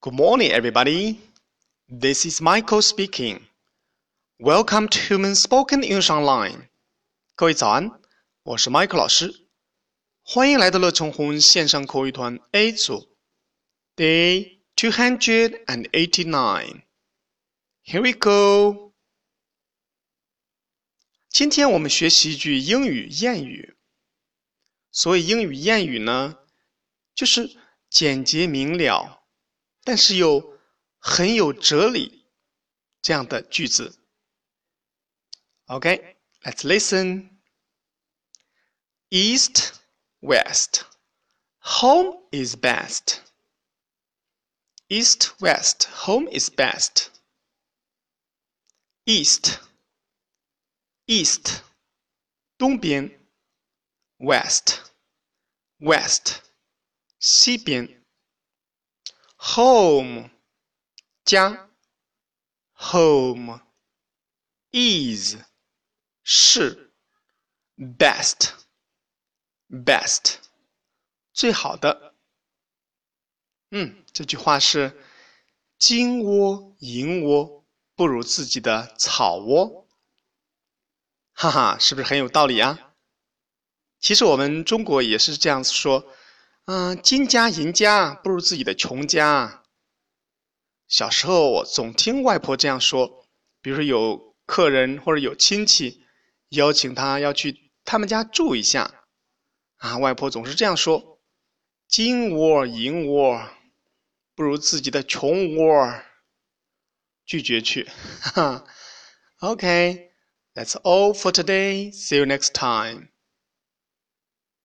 Good morning, everybody. This is Michael speaking. Welcome to Human Spoken English Online. 各位早安，我是 Michael 老师，欢迎来到乐成红线上口语团 A 组，Day two hundred and eighty-nine. Here we go. 今天我们学习一句英语谚语。所谓英语谚语呢，就是简洁明了。 但是又很有哲理这样的句子。Okay, let's listen. East, west, home is best. East, west, home is best. East, east, 东边；west, west, 西边。 Home 家，home is 是 best best 最好的。嗯，这句话是金窝银窝不如自己的草窝，哈哈，是不是很有道理啊？其实我们中国也是这样子说。嗯，金家银家不如自己的穷家。小时候我总听外婆这样说，比如说有客人或者有亲戚邀请他要去他们家住一下，啊，外婆总是这样说：“金窝银窝不如自己的穷窝。”拒绝去。哈哈。Okay, that's all for today. See you next time.